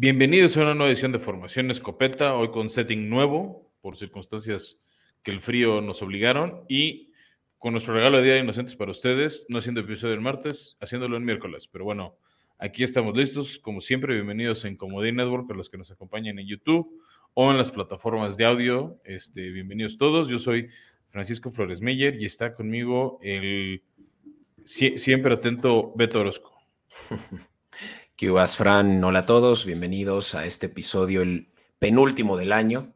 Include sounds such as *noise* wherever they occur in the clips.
Bienvenidos a una nueva edición de Formación Escopeta, hoy con setting nuevo, por circunstancias que el frío nos obligaron, y con nuestro regalo de Día de Inocentes para ustedes, no haciendo episodio el martes, haciéndolo el miércoles. Pero bueno, aquí estamos listos, como siempre, bienvenidos en Comodín Network, a los que nos acompañan en YouTube o en las plataformas de audio. Este, bienvenidos todos, yo soy Francisco Flores Meyer y está conmigo el siempre atento Beto Orozco. *laughs* ¿Qué Fran? Hola a todos, bienvenidos a este episodio, el penúltimo del año.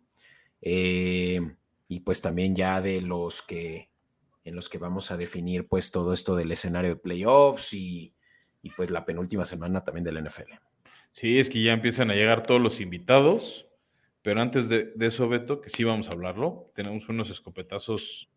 Eh, y pues también ya de los que en los que vamos a definir pues todo esto del escenario de playoffs y, pues la penúltima semana también del NFL. Sí, es que ya empiezan a llegar todos los invitados, pero antes de, de eso, Beto, que sí vamos a hablarlo, tenemos unos escopetazos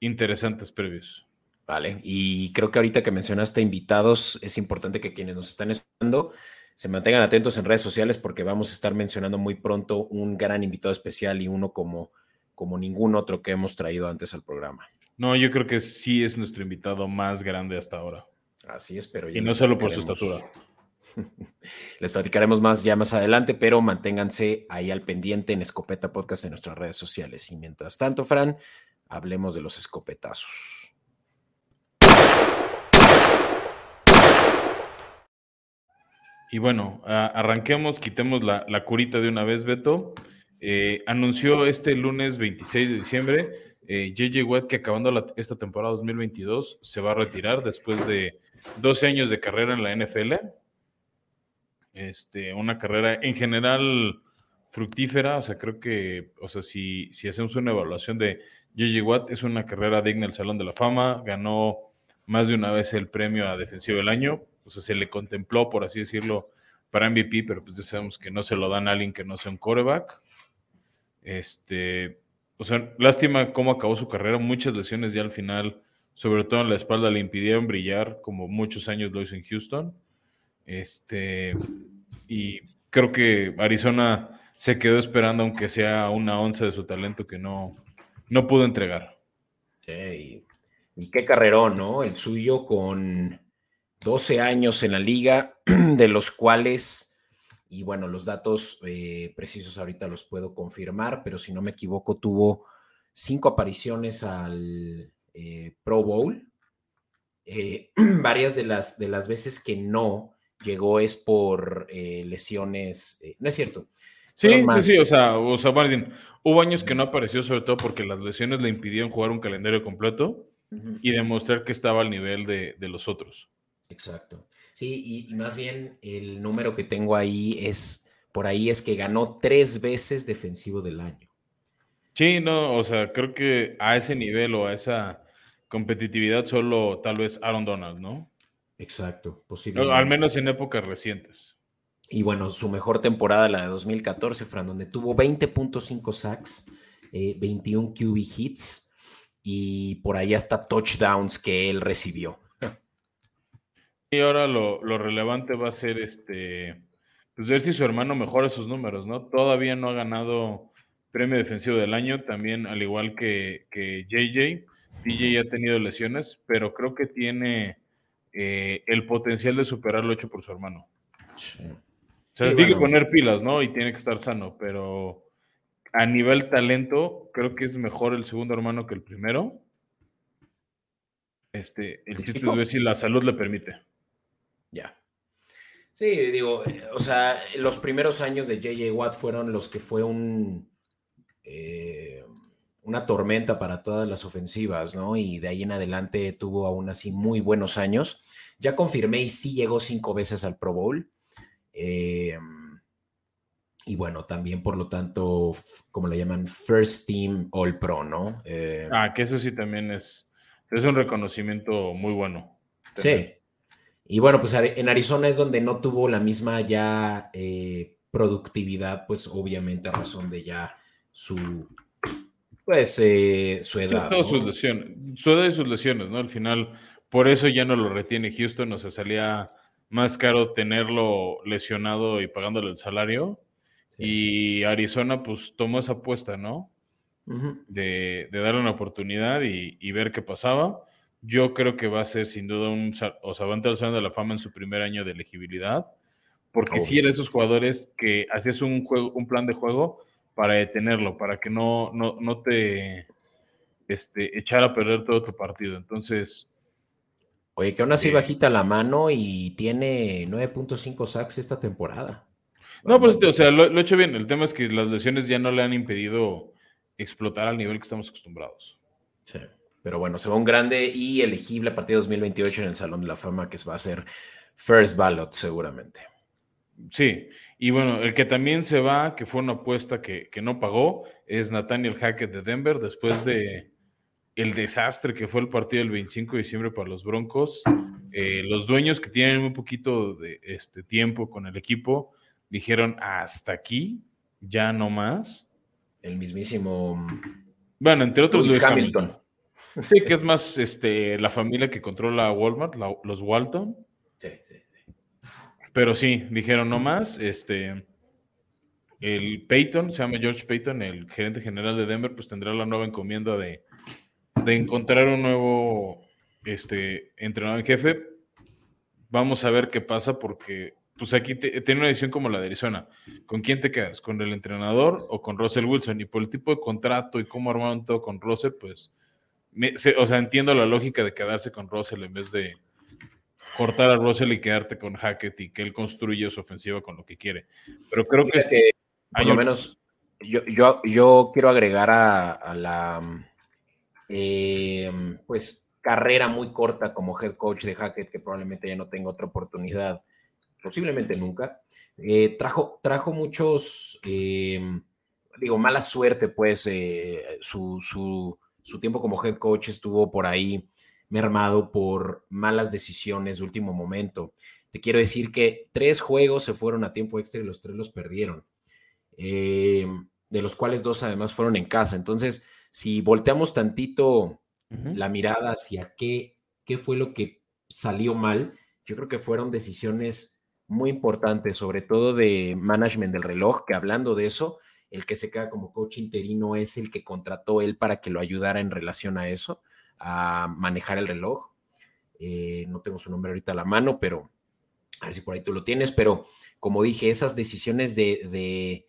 interesantes previos. Vale, y creo que ahorita que mencionaste invitados, es importante que quienes nos están escuchando se mantengan atentos en redes sociales porque vamos a estar mencionando muy pronto un gran invitado especial y uno como, como ningún otro que hemos traído antes al programa. No, yo creo que sí es nuestro invitado más grande hasta ahora. Así es, pero... Y no solo por su estatura. *laughs* Les platicaremos más ya más adelante, pero manténganse ahí al pendiente en Escopeta Podcast en nuestras redes sociales. Y mientras tanto, Fran, hablemos de los escopetazos. Y bueno, arranquemos, quitemos la, curita de una vez, Beto. Eh, anunció este lunes 26 de diciembre JJ eh, Watt que acabando esta temporada 2022 se va a retirar después de 12 años de carrera en la NFL. Este, una carrera en general fructífera, o sea, creo que, o sea, si, si hacemos una evaluación de JJ Watt, es una carrera digna del Salón de la Fama, ganó más de una vez el premio a Defensivo del Año, o sea, se le contempló, por así decirlo, para MVP, pero pues sabemos que no se lo dan a alguien que no sea un coreback. Este, o sea, lástima cómo acabó su carrera, muchas lesiones ya al final, sobre todo en la espalda, le impidieron brillar, como muchos años lo hizo en Houston. Este, y creo que Arizona se quedó esperando, aunque sea una once de su talento que no, no pudo entregar. Sí, y qué carrerón, ¿no? El suyo con 12 años en la liga, *clears throat* de los cuales, y bueno, los datos eh, precisos ahorita los puedo confirmar, pero si no me equivoco, tuvo cinco apariciones al eh, Pro Bowl. Eh, *clears throat* varias de las, de las veces que no llegó es por lesiones, no es cierto. Sí, sí, sí, o sea, o sea, Martin, hubo años que no apareció sobre todo porque las lesiones le impidieron jugar un calendario completo y demostrar que estaba al nivel de, los otros. Exacto. Sí, y, más bien el número que tengo ahí es, por ahí es que ganó tres veces defensivo del año. Sí, no, o sea, creo que a ese nivel o a esa competitividad solo tal vez Aaron Donald, ¿no? Exacto, posiblemente. al menos en épocas recientes. Y bueno, su mejor temporada, la de 2014, Fran, donde tuvo 20.5 sacks, 21 eh, QB hits, y por ahí hasta touchdowns que él recibió. Y ahora lo, relevante va a ser este, pues ver si su hermano mejora sus números, ¿no? Todavía no ha ganado premio defensivo del año, también al igual que, que JJ. DJ ha tenido lesiones, pero creo que tiene eh, el potencial de superarlo hecho por su hermano. O sea, tiene que poner pilas, ¿no? Y tiene que estar sano, pero a nivel talento, creo que es mejor el segundo hermano que el primero. Este, el chiste es ver si la salud le permite. Ya. Sí, digo, eh, o sea, los primeros años de JJ Watt fueron los que fue un eh, una tormenta para todas las ofensivas, ¿no? Y de ahí en adelante tuvo aún así muy buenos años. Ya confirmé y sí llegó cinco veces al Pro Bowl. Eh, y bueno, también por lo tanto, como le llaman, First Team All Pro, ¿no? Eh, ah, que eso sí también es, es un reconocimiento muy bueno. Sí. Y bueno, pues en Arizona es donde no tuvo la misma ya eh, productividad, pues obviamente a razón de ya su, pues, eh, su edad. sus lesiones, su edad y sus lesiones, ¿no? Al final, por eso ya no lo retiene Houston, o sea, salía más caro tenerlo lesionado y pagándole el salario y Arizona pues tomó esa apuesta, ¿no? de, darle una oportunidad y, ver qué pasaba. Yo creo que va a ser sin duda un, o sea, va a entrar de la Fama en su primer año de elegibilidad, porque si eran esos jugadores que hacías un, juego, un plan de juego para detenerlo, para que no, no, no te este, echara a perder todo tu partido. Entonces... Oye, que aún así eh, bajita la mano y tiene 9.5 sacks esta temporada. No, pues, o sea, lo, he hecho bien. El tema es que las lesiones ya no le han impedido explotar al nivel que estamos acostumbrados. Sí. Pero bueno, se va un grande y elegible a partir de 2028 en el Salón de la Fama, que va a ser First Ballot seguramente. Sí, y bueno, el que también se va, que fue una apuesta que, no pagó, es Nathaniel Hackett de Denver, después de el desastre que fue el partido del 25 de diciembre para los Broncos. Eh, los dueños que tienen muy poquito de este tiempo con el equipo dijeron hasta aquí, ya no más. El mismísimo. Bueno, entre otros. Hamilton. Sí, que es más este, la familia que controla Walmart, los Walton. Sí, sí, sí. Pero sí, dijeron no más. Este, el Peyton, se llama George Payton, el gerente general de Denver, pues tendrá la nueva encomienda de, de encontrar un nuevo este, entrenador en jefe. Vamos a ver qué pasa porque pues aquí tiene una decisión como la de Arizona. ¿Con quién te quedas? ¿Con el entrenador o con Russell Wilson? Y por el tipo de contrato y cómo armaron todo con Russell, pues o sea, entiendo la lógica de quedarse con Russell en vez de cortar a Russell y quedarte con Hackett y que él construya su ofensiva con lo que quiere. Pero creo que, que por lo menos yo, yo, yo, quiero agregar a, la em, pues carrera muy corta como head coach de Hackett, que probablemente ya no tenga otra oportunidad, posiblemente nunca. Eh, trajo, trajo muchos, em, digo, mala suerte, pues, eh, su, su su tiempo como head coach estuvo por ahí mermado por malas decisiones de último momento. Te quiero decir que tres juegos se fueron a tiempo extra y los tres los perdieron, eh, de los cuales dos además fueron en casa. Entonces, si volteamos tantito la mirada hacia qué, qué fue lo que salió mal, yo creo que fueron decisiones muy importantes, sobre todo de management del reloj, que hablando de eso, el que se queda como coach interino es el que contrató él para que lo ayudara en relación a eso, a manejar el reloj. Eh, no tengo su nombre ahorita a la mano, pero a ver si por ahí tú lo tienes, pero como dije, esas decisiones de,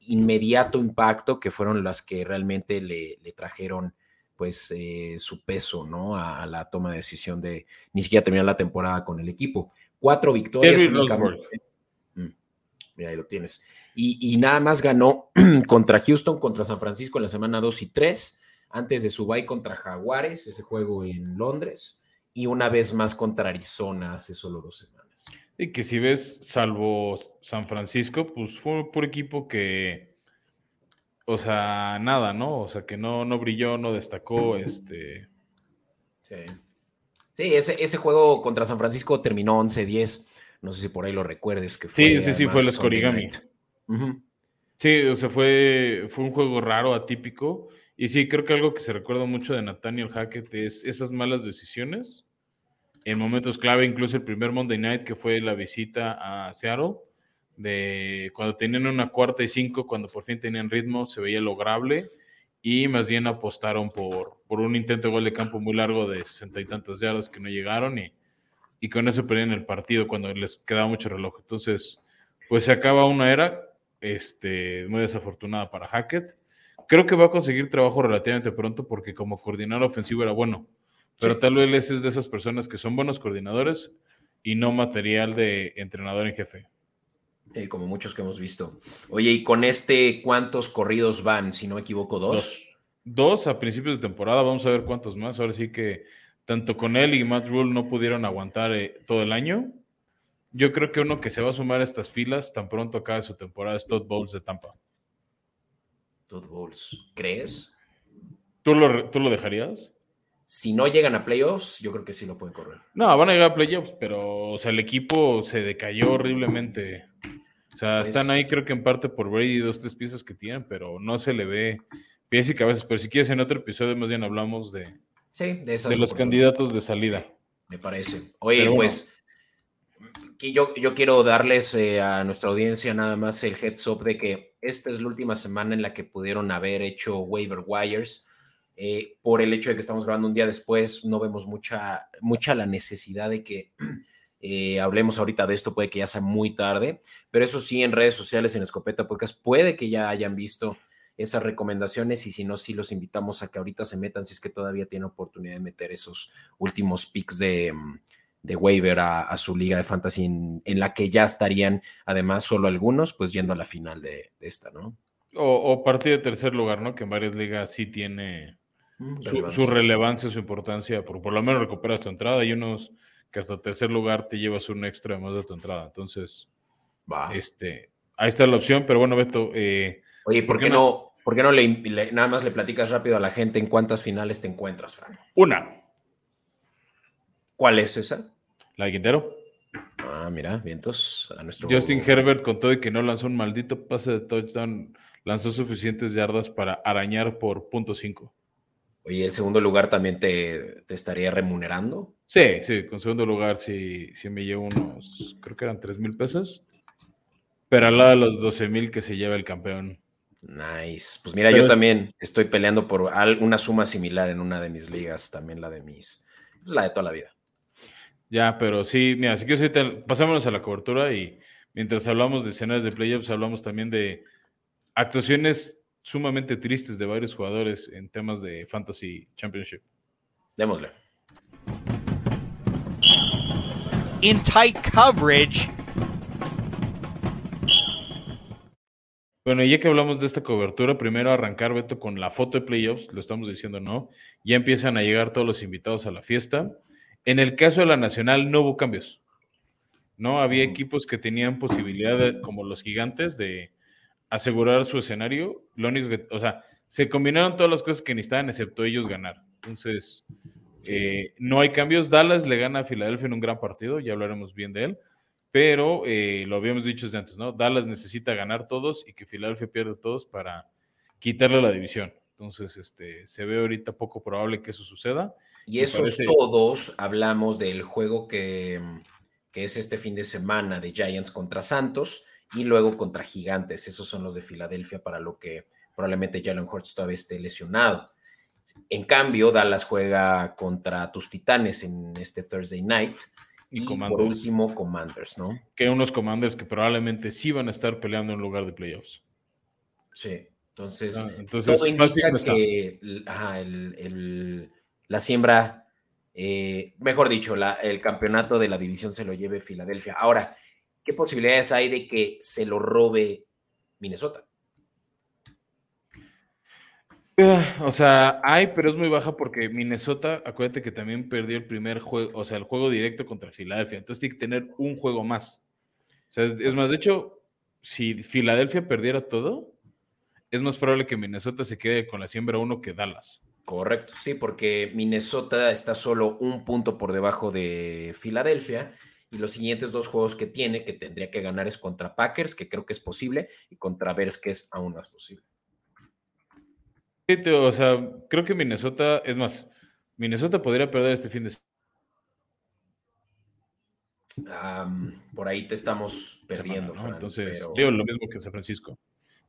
inmediato impacto que fueron las que realmente le, trajeron pues eh, su peso, ¿no? A, la toma de decisión de ni siquiera terminar la temporada con el equipo. Cuatro victorias. Mira, ahí lo tienes y, nada más ganó *clears throat* contra Houston, contra San Francisco en la semana 2 y 3, antes de su bye contra Jaguares, ese juego en Londres, y una vez más contra Arizona hace solo dos semanas. Y que si ves, salvo San Francisco, pues fue por equipo que, o sea, nada, ¿no? O sea, que no, no brilló, no destacó, este... Sí. Sí, ese, ese juego contra San Francisco terminó 11-10. No sé si por ahí lo recuerdes. Que fue sí, sí, sí, fue el Scorigami. Sí, o sea, fue, fue un juego raro, atípico. Y sí, creo que algo que se recuerda mucho de Nathaniel Hackett es esas malas decisiones en momentos clave, incluso el primer Monday Night que fue la visita a Seattle, de cuando tenían una cuarta y cinco, cuando por fin tenían ritmo, se veía lograble y más bien apostaron por, por un intento de gol de campo muy largo de sesenta y tantas yardas que no llegaron y, y con eso perdieron el partido cuando les quedaba mucho reloj. Entonces, pues se acaba una era este, muy desafortunada para Hackett. Creo que va a conseguir trabajo relativamente pronto porque como coordinador ofensivo era bueno, pero tal vez es de esas personas que son buenos coordinadores y no material de entrenador en jefe. como muchos que hemos visto. Oye, y con este, ¿cuántos corridos van? Si no me equivoco, dos. Dos, a principios de temporada, vamos a ver cuántos más. Ahora sí que tanto con él y Matt Rule no pudieron aguantar eh, todo el año. Yo creo que uno que se va a sumar a estas filas tan pronto acabe su temporada es Todd Bowles de Tampa. Todd Bowles, ¿crees? ¿Tú lo, ¿Tú lo dejarías? Si no llegan a playoffs, yo creo que sí lo pueden correr. No, van a llegar a playoffs, pero o sea, el equipo se decayó horriblemente. O sea, pues están ahí creo que en parte por Brady dos, tres piezas que tienen, pero no se le ve pies y cabezas. Pero si quieres, en otro episodio más bien hablamos de, de, de los candidatos de salida. Me parece. Oye, pues yo, yo quiero darles eh, a nuestra audiencia nada más el heads up de que esta es la última semana en la que pudieron haber hecho waiver wires. Eh, por el hecho de que estamos grabando un día después, no vemos mucha, mucha la necesidad de que *clears throat* Eh, hablemos ahorita de esto, puede que ya sea muy tarde, pero eso sí, en redes sociales, en Escopeta Podcast, puede que ya hayan visto esas recomendaciones y si no, sí los invitamos a que ahorita se metan si es que todavía tienen oportunidad de meter esos últimos picks de, mm, de waiver a, su liga de fantasy en, la que ya estarían además solo algunos pues yendo a la final de, esta, ¿no? O, o partir de tercer lugar, ¿no? Que en varias ligas sí tiene mm, su, relevancia, su importancia, por, por lo menos recuperas tu entrada. Hay unos que hasta tercer lugar te llevas un extra más de tu entrada. Entonces, este, ahí está la opción, pero bueno, Beto. Eh, Oye, ¿por, qué no, ¿por qué no le, nada más le platicas rápido a la gente en cuántas finales te encuentras, Fran? Una. ¿Cuál es esa? La de Quintero. Ah, mira, vientos a nuestro. Justin Herbert, con todo y que no lanzó un maldito pase de touchdown, lanzó suficientes yardas para arañar por punto cinco. Oye, ¿el segundo lugar también te, estaría remunerando? Sí, sí, con segundo lugar sí, sí me llevo unos, creo que eran 3 mil pesos. Pero al lado de los 12 mil que se lleva el campeón. Nice. Pues mira, yo también estoy peleando por una suma similar en una de mis ligas, también la de mis, pues la de toda la vida. Ya, pero sí, mira, así que pasámonos a la cobertura y mientras hablamos de escenarios de playoffs, hablamos también de actuaciones sumamente tristes de varios jugadores en temas de Fantasy Championship. Démosle. In tight coverage. Bueno, ya que hablamos de esta cobertura, primero arrancar, Beto, con la foto de playoffs, lo estamos diciendo, ¿no? Ya empiezan a llegar todos los invitados a la fiesta. En el caso de la Nacional no hubo cambios. No había equipos que tenían posibilidad, como los gigantes, de, asegurar su escenario. Lo único que, o sea, se combinaron todas las cosas que necesitaban, excepto ellos ganar. Entonces, eh, no hay cambios. Dallas le gana a Filadelfia en un gran partido, ya hablaremos bien de él. Pero eh, lo habíamos dicho desde antes, ¿no? Dallas necesita ganar todos y que Filadelfia pierda todos para quitarle la división. Entonces, este, se ve ahorita poco probable que eso suceda. Y esos todos hablamos del juego que, que es este fin de semana de Giants contra Santos y luego contra Gigantes. Esos son los de Filadelfia para lo que probablemente Jalen Hurts todavía esté lesionado. En cambio, Dallas juega contra tus Titanes en este Thursday night. Y, por último, Commanders, ¿no? Que unos Commanders que probablemente sí van a estar peleando en lugar de playoffs. Sí, entonces, ah, todo indica que la siembra, eh, mejor dicho, el campeonato de la división se lo lleve Filadelfia. Ahora, ¿qué posibilidades hay de que se lo robe Minnesota? Eh, o sea, hay, pero es muy baja porque Minnesota, acuérdate que también perdió el primer juego, o sea, el juego directo contra Filadelfia. Entonces tiene que tener un juego más. O sea, es más, de hecho, si Filadelfia perdiera todo, es más probable que Minnesota se quede con la siembra uno que Dallas. Correcto, sí, porque Minnesota está solo un punto por debajo de Filadelfia y los siguientes dos juegos que tiene, que tendría que ganar es contra Packers, que creo que es posible, y contra Bears, que es aún más posible. O sea, creo que Minnesota, es más, Minnesota podría perder este fin de semana. por ahí te estamos perdiendo, Entonces, digo lo mismo que San Francisco.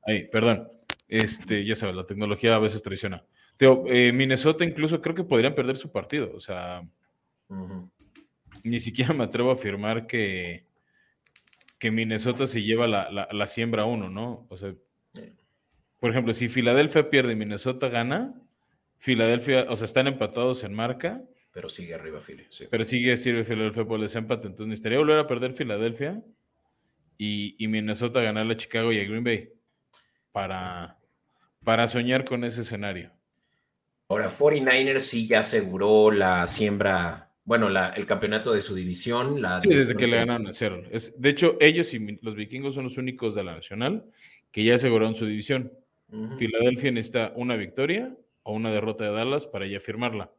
Ahí, perdón. Este, ya sabes, la tecnología a veces traiciona. Teo, eh, Minnesota incluso creo que podrían perder su partido. O sea, ni siquiera me atrevo a afirmar que, que Minnesota se lleva la, siembra uno, ¿no? O sea, por ejemplo, si Filadelfia pierde y Minnesota gana, Filadelfia, o sea, están empatados en marca. Pero sigue arriba Philly, Pero sigue sirve Filadelfia por el desempate. Entonces necesitaría volver a perder Filadelfia y, y, Minnesota ganarle a Chicago y a Green Bay para, para soñar con ese escenario. Ahora, 49ers sí ya aseguró la siembra bueno, el campeonato de su división. La sí, desde que le ganaron a cero. de hecho, ellos y los vikingos son los únicos de la nacional que ya aseguraron su división. Filadelfia necesita una victoria o una derrota de Dallas para ya firmarla.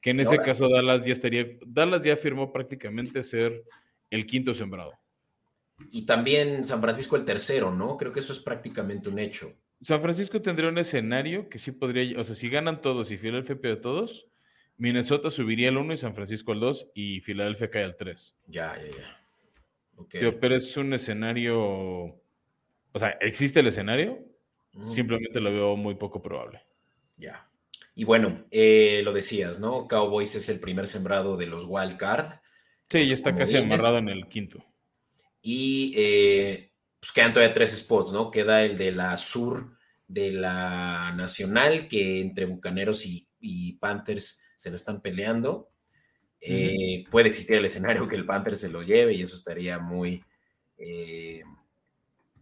Que en ese caso Dallas ya estaría, Dallas ya firmó prácticamente ser el quinto sembrado. Y también San Francisco el tercero, ¿no? Creo que eso es prácticamente un hecho. San Francisco tendría un escenario que sí podría, o sea, si ganan todos y Filadelfia pierde todos, Minnesota subiría al 1 y San Francisco al 2 y Filadelfia cae al 3. Ya, ya, ya. Okay. pero es un escenario, o sea, existe el escenario, simplemente lo veo muy poco probable. Ya. Y bueno, eh, lo decías, ¿no? Cowboys es el primer sembrado de los wild card. Sí, ya está casi amarrado en el quinto. Y eh, pues quedan todavía tres spots, ¿no? Queda el de la sur de la nacional, que entre Bucaneros y, y Panthers se lo están peleando. Eh, Puede existir el escenario que el Panther se lo lleve y eso estaría muy, eh,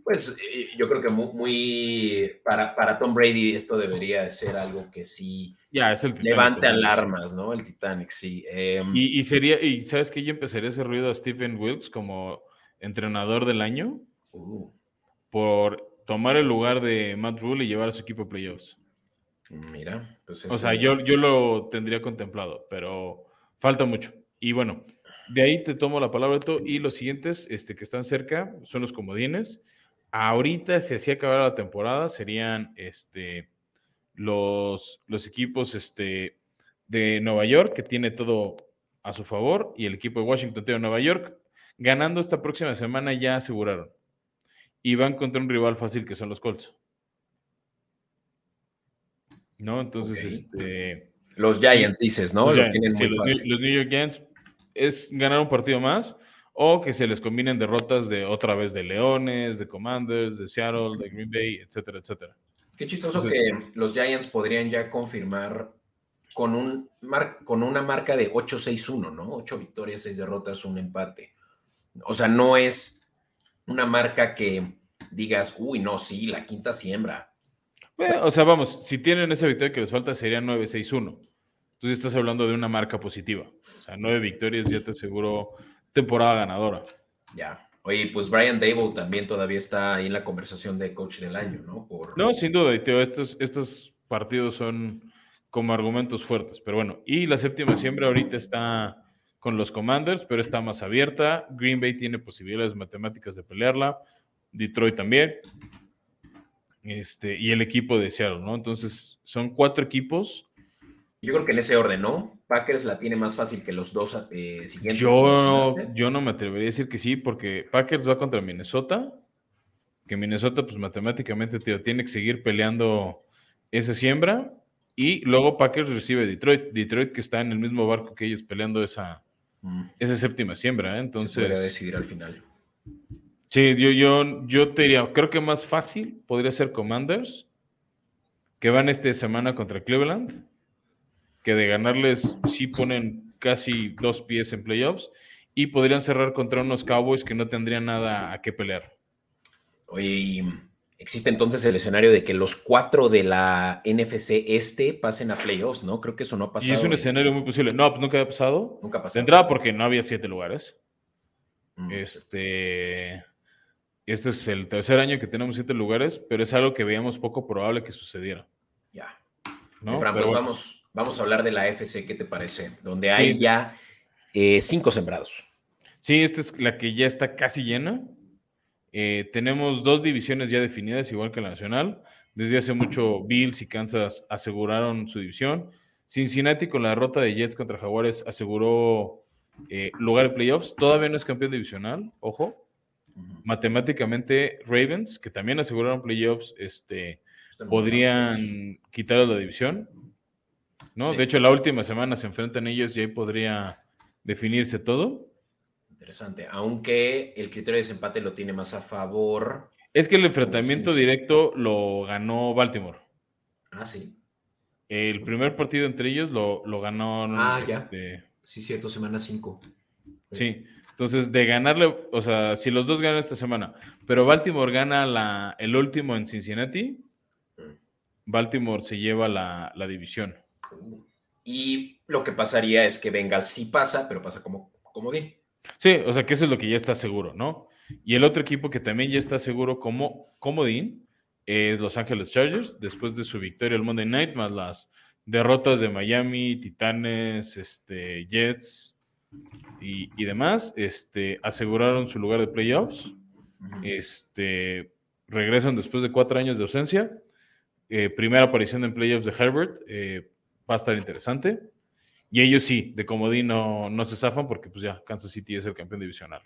pues eh, yo creo que muy, muy- para, para Tom Brady esto debería de ser algo que sí Ya, es el Titanic, levante alarmas, ¿no? El Titanic, sí. Em, Y, y sería, y sabes que yo empezaría ese ruido a Stephen Wilkes como entrenador del año uh, por tomar el lugar de Matt Rule y llevar a su equipo a playoffs. mira, pues O sea, yo, yo lo tendría contemplado, pero falta mucho. Y bueno, de ahí te tomo la palabra, Beto, y los siguientes este, que están cerca son los comodines. Ahorita, si así acabara la temporada, serían este, los, los equipos este, de Nueva York, que tiene todo a su favor, y el equipo de Washington de Nueva York, ganando esta próxima semana ya aseguraron. Y van contra un rival fácil que son los Colts. ¿No? Entonces, este. Los Giants, dices, ¿no? los Lo Giants, tienen sí, muy los, fácil. New- los New York Giants es ganar un partido más o que se les combinen derrotas de otra vez de Leones, de Commanders, de Seattle, de Green Bay, etcétera, etcétera. Qué chistoso Entonces- que los Giants podrían ya confirmar con, un mar- con una marca de 8-6-1, ¿no? 8 victorias, 6 derrotas, un empate. O sea, no es una marca que digas, uy, no, sí, la quinta siembra. Eh, o sea, vamos, si tienen esa victoria que les falta sería 9-6-1. Entonces estás hablando de una marca positiva. O sea, nueve victorias ya te aseguro temporada ganadora. Ya. Oye, pues Brian Dable también todavía está ahí en la conversación de coach del año, ¿no? Por... No, sin duda, y Teo, estos, estos partidos son como argumentos fuertes. Pero bueno, y la séptima siembra ahorita está con los Commanders, pero está más abierta. Green Bay tiene posibilidades matemáticas de pelearla. Detroit también. Este, y el equipo de Seattle, ¿no? Entonces, son cuatro equipos. Yo creo que en ese orden, ¿no? Packers la tiene más fácil que los dos eh, siguientes. Yo, yo no me atrevería a decir que sí, porque Packers va contra Minnesota, que Minnesota, pues matemáticamente, tío, tiene que seguir peleando esa siembra, y luego Packers recibe Detroit, Detroit que está en el mismo barco que ellos peleando esa, Mm, esa séptima siembra, ¿eh? se podría entonces, decidir al final. sí, yo, yo, yo te diría, creo que más fácil podría ser Commanders, que van esta semana contra Cleveland, que de ganarles sí ponen casi dos pies en playoffs, y podrían cerrar contra unos Cowboys que no tendrían nada a qué pelear. Oye, y existe entonces el escenario de que los cuatro de la NFC este pasen a playoffs, ¿no? Creo que eso no ha Y pasado. es un en- escenario muy posible. No, pues nunca había pasado. Nunca pasado. entrada porque no había siete lugares. Mm, Este, este es el tercer año que tenemos siete lugares, pero es algo que veíamos poco probable que sucediera. Ya. ¿no? Fran, pues bueno. vamos, vamos a hablar de la FC, ¿qué te parece? Donde hay Sí. ya eh, cinco sembrados. Sí, esta es la que ya está casi llena. Eh, tenemos dos divisiones ya definidas, igual que la nacional. Desde hace mucho, Bills y Kansas aseguraron su división. Cincinnati, con la derrota de Jets contra Jaguares, aseguró eh, lugar en playoffs. Todavía no es campeón divisional, ojo. Matemáticamente, Ravens, que también aseguraron playoffs, este, podrían quitar la división. ¿No? Sí. De hecho, la última semana se enfrentan ellos y ahí podría definirse todo. Interesante. Aunque el criterio de desempate lo tiene más a favor. Es que el enfrentamiento sí. directo lo ganó Baltimore. Ah, sí. El primer partido entre ellos lo, lo ganó. Ah, ya. este, Sí, cierto, semana 5. Sí. Entonces, de ganarle, o sea, si los dos ganan esta semana, pero Baltimore gana la, el último en Cincinnati, Baltimore se lleva la, la división. Y lo que pasaría es que Bengals sí pasa, pero pasa como comodín. Sí, o sea que eso es lo que ya está seguro, ¿no? Y el otro equipo que también ya está seguro como comodín es Los Ángeles Chargers, después de su victoria el Monday Night, más las derrotas de Miami, Titanes, este, Jets y, y demás, este, aseguraron su lugar de playoffs. Este, regresan después de cuatro años de ausencia. Eh, primera aparición en playoffs de Herbert. eh, va a estar interesante. Y ellos sí, de comodín no, no se zafan porque pues ya Kansas City es el campeón divisional.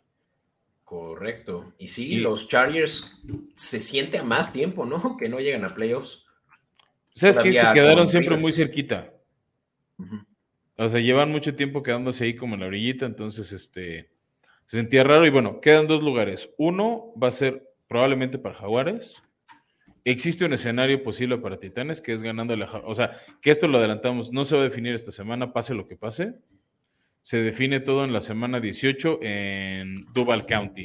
Correcto. Y sí, Y- los Chargers se siente a más tiempo, ¿no? *laughs* Que no llegan a playoffs. ¿Sabes que Se quedaron siempre muy cerquita. O sea, llevan mucho tiempo quedándose ahí como en la orillita, entonces este se sentía raro y bueno, quedan dos lugares. Uno va a ser probablemente para Jaguares. Existe un escenario posible para Titanes que es ganando la, o sea, que esto lo adelantamos, no se va a definir esta semana, pase lo que pase. Se define todo en la semana 18 en Duval County,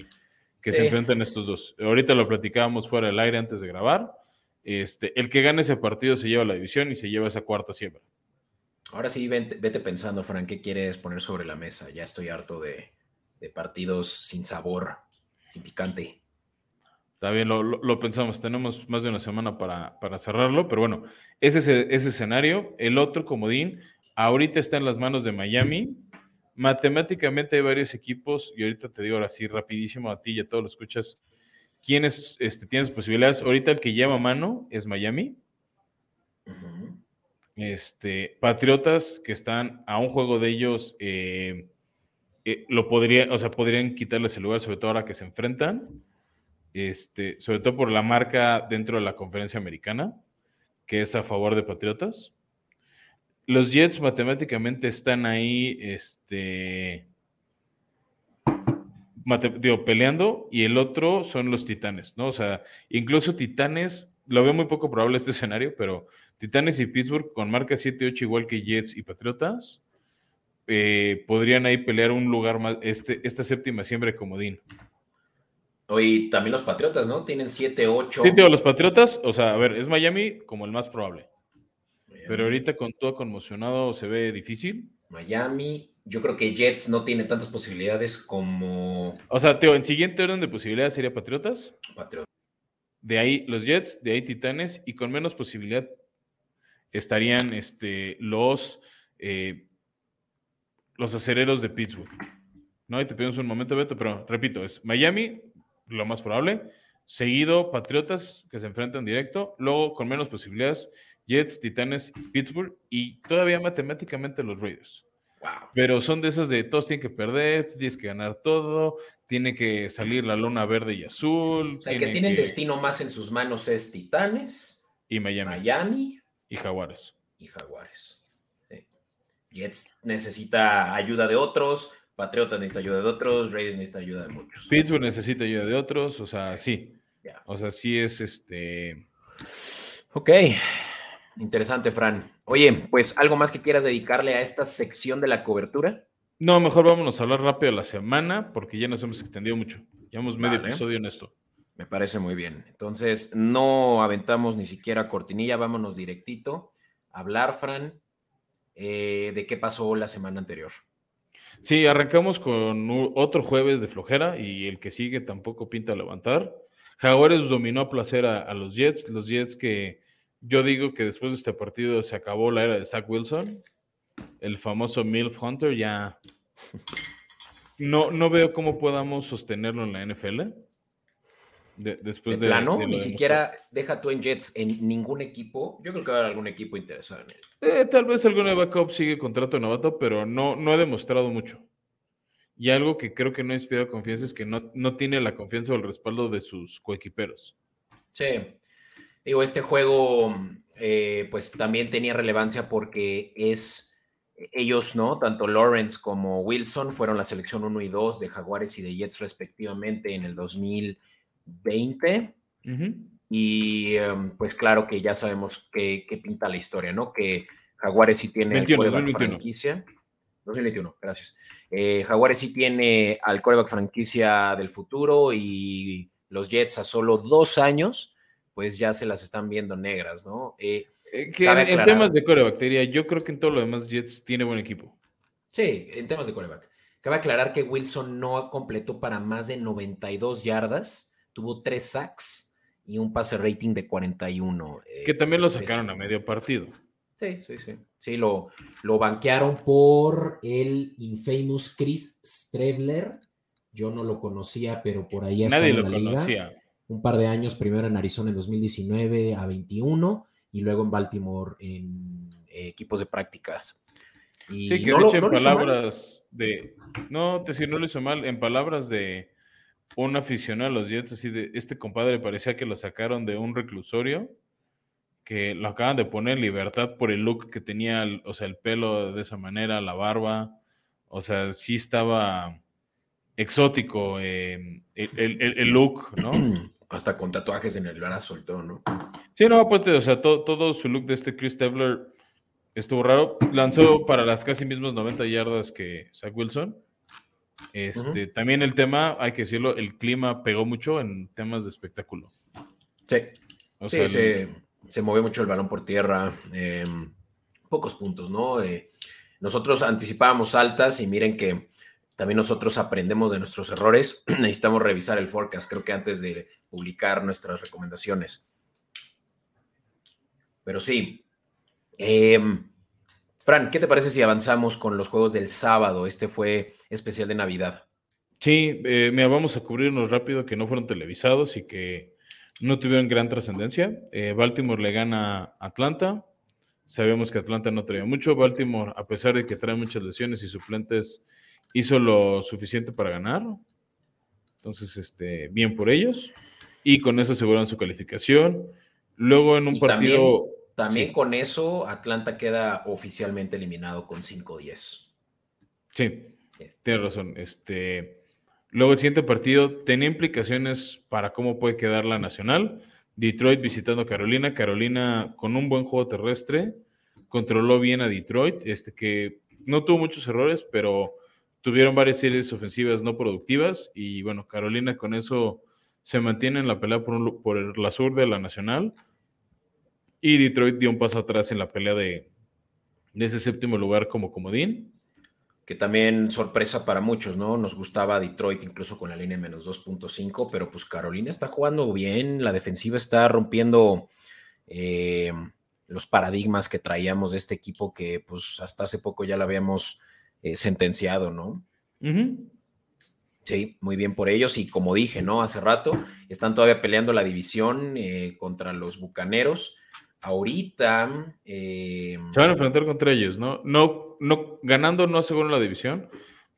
que se enfrentan estos dos. Ahorita lo platicábamos fuera del aire antes de grabar. Este, el que gane ese partido se lleva la división y se lleva esa cuarta siembra. Ahora sí, vente, vete pensando, Fran, ¿qué quieres poner sobre la mesa? Ya estoy harto de, de partidos sin sabor, sin picante. Está bien, lo, lo- lo pensamos. Tenemos más de una semana para, para cerrarlo, pero bueno, ese es el- ese escenario. El otro comodín ahorita está en las manos de Miami. Matemáticamente hay varios equipos, y ahorita te digo ahora sí, rapidísimo a ti y a todos los escuchas, quiénes este, tienes posibilidades. Ahorita el que lleva mano es Miami. Este, Patriotas que están a un juego de ellos, eh, eh, lo podría, o sea, podrían quitarles el lugar, sobre todo ahora que se enfrentan, este, sobre todo por la marca dentro de la conferencia americana, que es a favor de Patriotas. Los Jets matemáticamente están ahí, este, digo, peleando, y el otro son los Titanes, ¿no? O sea, incluso Titanes, lo veo muy poco probable este escenario, pero Titanes y Pittsburgh con marca 7-8 igual que Jets y Patriotas, eh, podrían ahí pelear un lugar más, este, esta séptima siembra de comodín. Hoy también los Patriotas, ¿no? Tienen 7-8. Sí, digo, los Patriotas, o sea, a ver, es Miami como el más probable, pero ahorita con todo conmocionado se ve difícil. Miami, yo creo que Jets no tiene tantas posibilidades como O sea, Teo, en siguiente orden de posibilidades sería Patriotas, Patriotas. de ahí los Jets, de ahí Titanes, y con menos posibilidad estarían este, los, eh, los acereros de Pittsburgh. ¿No? Y te pedimos un momento, Beto, pero repito, es Miami, lo más probable, seguido Patriotas, que se enfrentan directo, luego con menos posibilidades, Jets, Titanes, Pittsburgh, y todavía matemáticamente los Raiders. Wow. Pero son de esas de todos tienen que perder, tienes que ganar todo, tiene que salir la lona verde y azul. O sea, el que tiene el destino más en sus manos es Titanes, Y Miami, Miami y Jaguares. y Jaguares. Sí. Jets necesita ayuda de otros, Patriotas necesita ayuda de otros, Raiders necesita ayuda de muchos. Pittsburgh necesita ayuda de otros, o sea, sí. O sea, sí es este. Ok, interesante, Fran. Oye, pues algo más que quieras dedicarle a esta sección de la cobertura. No, mejor vámonos a hablar rápido de la semana, porque ya nos hemos extendido mucho. Llevamos medio Vale. episodio en esto. Me parece muy bien. Entonces, no aventamos ni siquiera cortinilla, vámonos directito a hablar, Fran, eh, de qué pasó la semana anterior. Sí, arrancamos con otro jueves de flojera y el que sigue tampoco pinta levantar. Jaguares dominó a placer a, a los Jets, los Jets que yo digo que después de este partido se acabó la era de Zach Wilson, el famoso MILF Hunter, ya *laughs* no, no veo cómo podamos sostenerlo en la NFL. De- después de de, plano, de ni siquiera deja tú en Jets en ningún equipo. Yo creo que va a haber algún equipo interesado en él. Eh, tal vez alguna backup sigue contrato de novato, pero no, no ha demostrado mucho. Y algo que creo que no inspira confianza es que no, no tiene la confianza o el respaldo de sus coequiperos. Sí. Digo, este juego eh, pues también tenía relevancia porque es ellos, ¿no? Tanto Lawrence como Wilson fueron la selección 1 y 2 de Jaguares y de Jets respectivamente en el 2020. Ujú. Y em, pues claro que ya sabemos qué qué pinta la historia, ¿no? Que Jaguares sí tiene 21, al quarterback 2021. franquicia. 2021, gracias. Eh, Jaguares sí tiene al quarterback franquicia del futuro y los Jets a solo dos años, pues ya se las están viendo negras, ¿no? Eh, Eh, que en, en temas de corebacteria, yo creo que en todo lo demás Jets tiene buen equipo. sí, en temas de quarterback. Cabe aclarar que Wilson no completó para más de 92 yardas, tuvo tres sacks y un pase rating de 41. eh, Que también lo sacaron a medio partido. Sí, sí, sí. Sí, lo, lo banquearon por el infamous Chris Strebler. Yo no lo conocía, pero por ahí está Nadie en lo la liga. conocía. Un par de años, primero en Arizona en 2019 a 21 y luego en Baltimore en eh, equipos de prácticas. Y Sí, que no de lo- hecho no en lo hizo mal. palabras de. No, te decir, no lo hizo mal. En palabras de un aficionado a los Jets, así de. Este compadre parecía que lo sacaron de un reclusorio que lo acaban de poner en libertad por el look que tenía, o sea, el pelo de esa manera, la barba, o sea, sí estaba exótico eh, el, look, ¿no? *clears throat* Hasta con tatuajes en el brazo y todo, ¿no? Sí, no, aparte, o sea, todo, su look de este Chris Tebler estuvo raro. Lanzó para las casi mismas 90 yardas que Zach Wilson. Este, También el tema, hay que decirlo, el clima pegó mucho en temas de espectáculo. Sí. sí, se, se, movió mucho el balón por tierra. Em, pocos puntos, ¿no? Eh, nosotros anticipábamos altas y miren que también nosotros aprendemos de nuestros errores. *clears throat* Necesitamos revisar el forecast, creo que antes de publicar nuestras recomendaciones. Pero sí. Em, Fran, ¿qué te parece si avanzamos con los juegos del sábado? Este fue especial de Navidad. Sí, eh, mira, vamos a cubrirnos rápido que no fueron televisados y que no tuvieron gran trascendencia. Eh, Baltimore le gana a Atlanta. Sabemos que Atlanta no traía mucho. Baltimore, a pesar de que trae muchas lesiones y suplentes, hizo lo suficiente para ganar. Entonces, este, bien por ellos. Y con eso aseguran su calificación. Luego en un partido... También, con eso, Atlanta queda oficialmente eliminado con 5-10. Sí, tienes razón. Este, luego el siguiente partido tenía implicaciones para cómo puede quedar la nacional. Detroit visitando Carolina. Carolina con un buen juego terrestre. Controló bien a Detroit, este que no tuvo muchos errores, pero tuvieron varias series ofensivas no productivas y bueno, Carolina con eso se mantiene en la pelea por, por la sur de la Nacional y Detroit dio un paso atrás en la pelea de, ese séptimo lugar como comodín. Que también sorpresa para muchos, ¿no? Nos gustaba Detroit incluso con la línea menos 2.5, pero pues Carolina está jugando bien, la defensiva está rompiendo eh, los paradigmas que traíamos de este equipo que pues hasta hace poco ya la habíamos eh, sentenciado, ¿no? Sí, muy bien por ellos. Y como dije, ¿no? Hace rato, están todavía peleando la división eh, contra los Bucaneros. Ahorita. Eh, Se van a enfrentar contra ellos, ¿no? No, no, ganando no aseguran la división,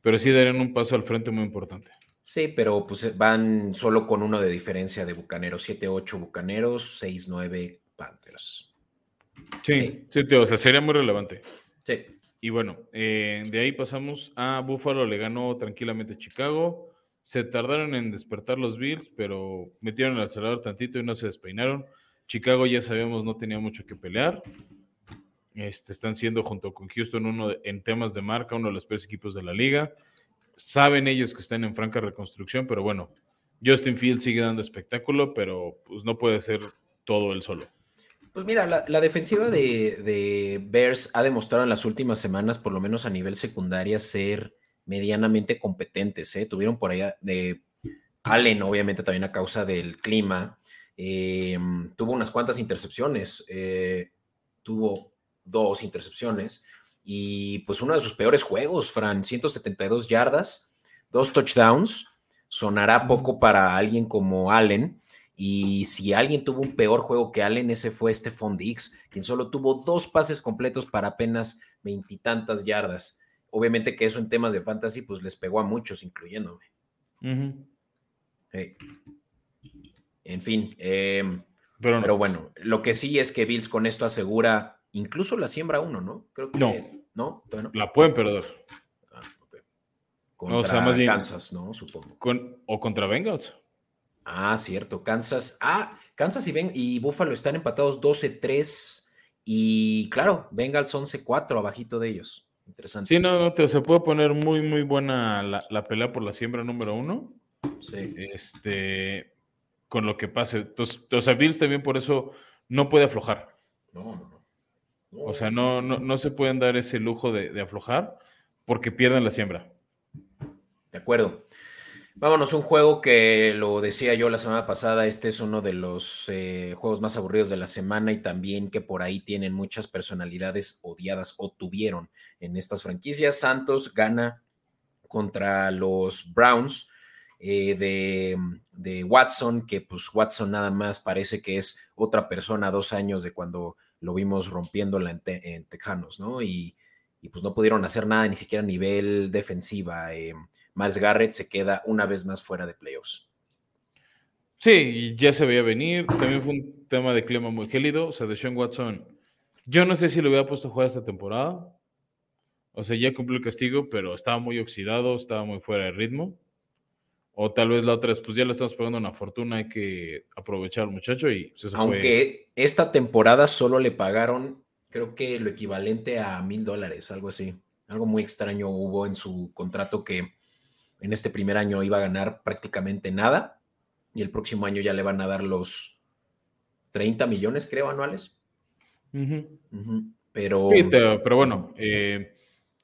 pero sí darían un paso al frente muy importante. Sí, pero pues van solo con uno de diferencia de Bucaneros. 7-8 Bucaneros, 6-9 Panthers. Sí, sí, o sea, sería muy relevante. Sí. Y bueno, eh, de ahí pasamos a Buffalo, le ganó tranquilamente Chicago. Se tardaron en despertar los Bills, pero metieron el acelerador tantito y no se despeinaron. Chicago ya sabemos no tenía mucho que pelear. Este, están siendo junto con Houston uno en temas de marca, uno de los peores equipos de la liga. Saben ellos que están en franca reconstrucción, pero bueno, Justin Fields sigue dando espectáculo, pero pues no puede ser todo él solo. Pues mira, la, defensiva de, Bears ha demostrado en las últimas semanas, por lo menos a nivel secundaria, ser medianamente competentes. ¿eh? Tuvieron por allá de Allen, obviamente también a causa del clima. Eh, tuvo unas cuantas intercepciones. Eh, tuvo dos intercepciones. Y pues uno de sus peores juegos, Fran, 172 yardas, dos touchdowns. Sonará poco para alguien como Allen, y si alguien tuvo un peor juego que Allen, ese fue Stephon Diggs, quien solo tuvo dos pases completos para apenas veintitantas yardas. Obviamente que eso en temas de fantasy, pues les pegó a muchos, incluyéndome. En fin, em, pero, bueno, lo que sí es que Bills con esto asegura incluso la siembra uno, ¿no? Creo que no, no, la pueden perder. Ah, contra Kansas, ¿no? Supongo. Con, o contra Bengals. Ah, cierto. Kansas. Ah, Kansas y, ben, y Buffalo están empatados 12-3. Y claro, Bengals 11-4 abajito de ellos. Interesante. Sí, no, no se puede poner muy, muy buena la, pelea por la siembra número uno. Sí. Este, con lo que pase. Entonces, o sea, Bills también por eso no puede aflojar. No, no, no. O sea, no, no, no se pueden dar ese lujo de, de aflojar porque pierden la siembra. De acuerdo. Vámonos, un juego que lo decía yo la semana pasada, este es uno de los eh, juegos más aburridos de la semana y también que por ahí tienen muchas personalidades odiadas o tuvieron en estas franquicias. Santos gana contra los Browns eh, de, Watson, que pues Watson nada más parece que es otra persona dos años de cuando lo vimos rompiéndola en, en Tejanos, ¿no? Y, y, pues no pudieron hacer nada, ni siquiera a nivel defensiva. Eh, Miles Garrett se queda una vez más fuera de playoffs. Sí, ya se veía venir. También fue un tema de clima muy gélido. O sea, de Sean Watson, yo no sé si lo hubiera puesto a jugar esta temporada. O sea, ya cumplió el castigo, pero estaba muy oxidado, estaba muy fuera de ritmo. O tal vez la otra es, pues ya le estamos pagando una fortuna, hay que aprovechar al muchacho y pues, Aunque esta temporada solo le pagaron, creo que lo equivalente a mil dólares, algo así. Algo muy extraño hubo en su contrato que en este primer año iba a ganar prácticamente nada y el próximo año ya le van a dar los 30 millones, creo, anuales. Pero... pero bueno, eh,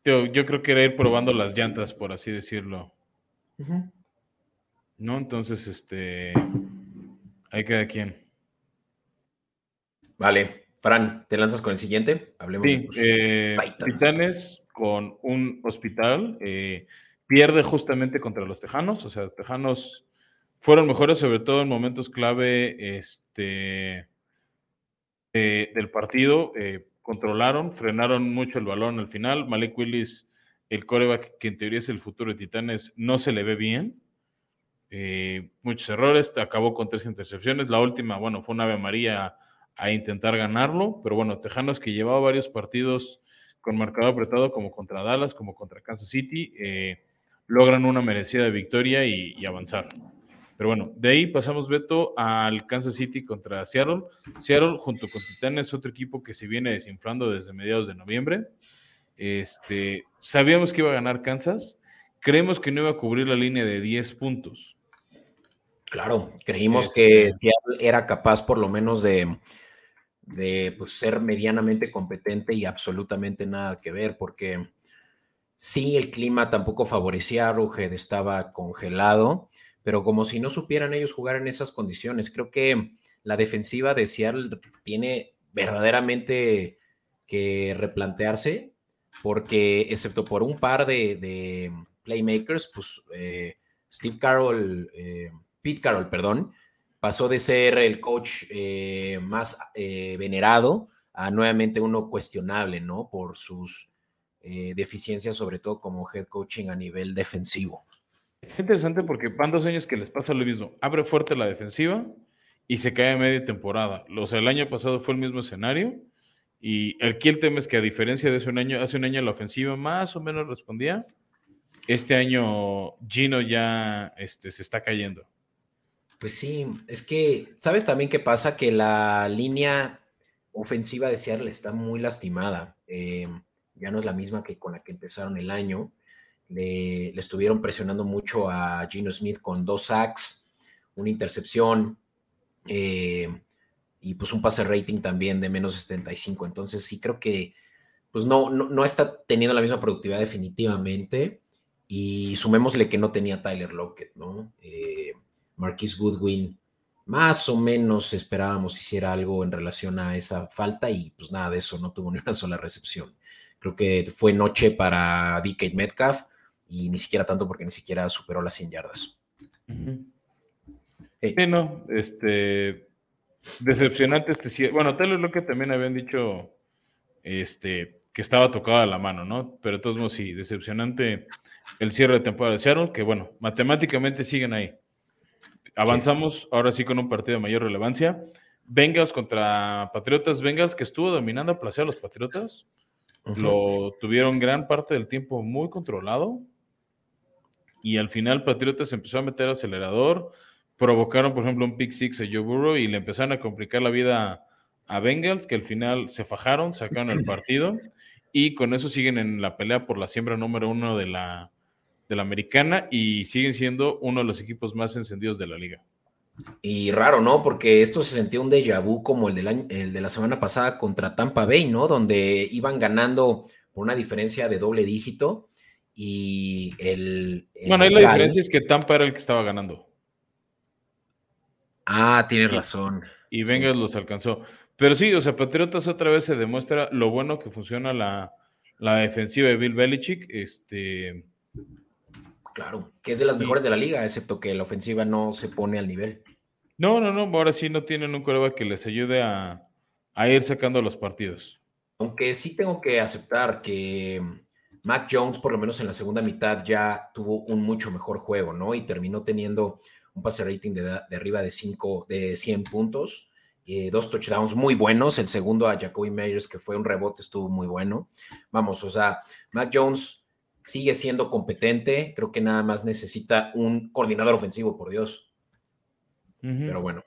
yo creo que era ir probando las llantas, por así decirlo. ¿No? Entonces, este. Ahí queda quien. Vale. Fran, ¿te lanzas con el siguiente? Hablemos de eh, Titanes con un hospital. Eh, pierde justamente contra los Tejanos. O sea, Tejanos fueron mejores, sobre todo en momentos clave este, del partido. Eh, controlaron, frenaron mucho el balón al final. Malik Willis, el coreback que en teoría es el futuro de Titanes, no se le ve bien. Eh, muchos errores, acabó con tres intercepciones. La última, bueno, fue una Ave María a intentar ganarlo, pero bueno, Tejanos que llevaba varios partidos con marcador apretado, como contra Dallas, como contra Kansas City, eh, logran una merecida victoria y avanzar. Pero bueno, de ahí pasamos, Beto, al Kansas City contra Seattle. Seattle, junto con Titanes, otro equipo que se viene desinflando desde mediados de noviembre. Este, sabíamos que iba a ganar Kansas. Creemos que no iba a cubrir la línea de 10 puntos. Claro, creímos que Seattle era capaz por lo menos de, de pues, ser medianamente competente y absolutamente nada que ver, porque sí, el clima tampoco favorecía a Ruged, estaba congelado pero como si no supieran ellos jugar en esas condiciones. Creo que la defensiva de Seattle tiene verdaderamente que replantearse, porque excepto por un par de, playmakers, pues eh, Steve Carroll, eh, Pete Carroll, perdón, pasó de ser el coach eh, más venerado a nuevamente uno cuestionable, ¿no? Por sus deficiencias, sobre todo como head coaching a nivel defensivo. Es interesante porque van dos años que les pasa lo mismo. Abre fuerte la defensiva y se cae a media temporada. O sea, el año pasado fue el mismo escenario. Y el el tema es que a diferencia de hace un año, hace un año la ofensiva más o menos respondía. Este año Gino ya este, se está cayendo. Pues sí, es que, ¿sabes también qué pasa? Que la línea ofensiva de Seattle está muy lastimada. Eh, ya no es la misma que con la que empezaron el año. Le, estuvieron presionando mucho a Gino Smith con dos sacks, una intercepción eh, y pues un pase rating también de menos 75. Entonces sí creo que pues no, no, está teniendo la misma productividad definitivamente. Y sumémosle que no tenía Tyler Lockett, ¿no? Eh, Marquis Goodwin, más o menos esperábamos hiciera algo en relación a esa falta y pues nada de eso, no tuvo ni una sola recepción. Creo que fue noche para DK Metcalf y ni siquiera tanto porque ni siquiera superó las 100 yardas. Sí, no, este, decepcionante este bueno, tal vez lo que también habían dicho, este, que estaba tocada la mano, ¿no? Pero de todos modos, sí, decepcionante el cierre de temporada de Seattle, que bueno, matemáticamente siguen ahí. Avanzamos ahora sí con un partido de mayor relevancia. Bengals contra Patriotas. Bengals que estuvo dominando a placer a los Patriotas. Lo tuvieron gran parte del tiempo muy controlado y al final Patriotas empezó a meter acelerador, provocaron, por ejemplo, un pick six a Joe Burrow y le empezaron a complicar la vida a Bengals, que al final se fajaron, sacaron el partido y con eso siguen en la pelea por la siembra número uno de la, de la americana y siguen siendo uno de los equipos más encendidos de la liga. Y raro, ¿no? Porque esto se sentía un déjà vu como el, del el de la semana pasada contra Tampa Bay, ¿no? Donde iban ganando por una diferencia de doble dígito y el... bueno, ahí la diferencia es que Tampa era el que estaba ganando. Ah, tienes razón. Y Vengas los alcanzó. Pero sí, o sea, Patriotas otra vez se demuestra lo bueno que funciona la, defensiva de Bill Belichick. Este. Claro, que es de las mejores de la liga, excepto que la ofensiva no se pone al nivel. No, no, no, ahora sí no tienen un coreback que les ayude a, a ir sacando los partidos. Aunque sí tengo que aceptar que Mac Jones, por lo menos en la segunda mitad, ya tuvo un mucho mejor juego, ¿no? Y terminó teniendo un pase rating de, de arriba de, 5, de 100 puntos. Eh, dos touchdowns muy buenos. El segundo a Jacoby Meyers, que fue un rebote, estuvo muy bueno. Vamos, o sea, Mac Jones sigue siendo competente. Creo que nada más necesita un coordinador ofensivo, por Dios. Pero bueno.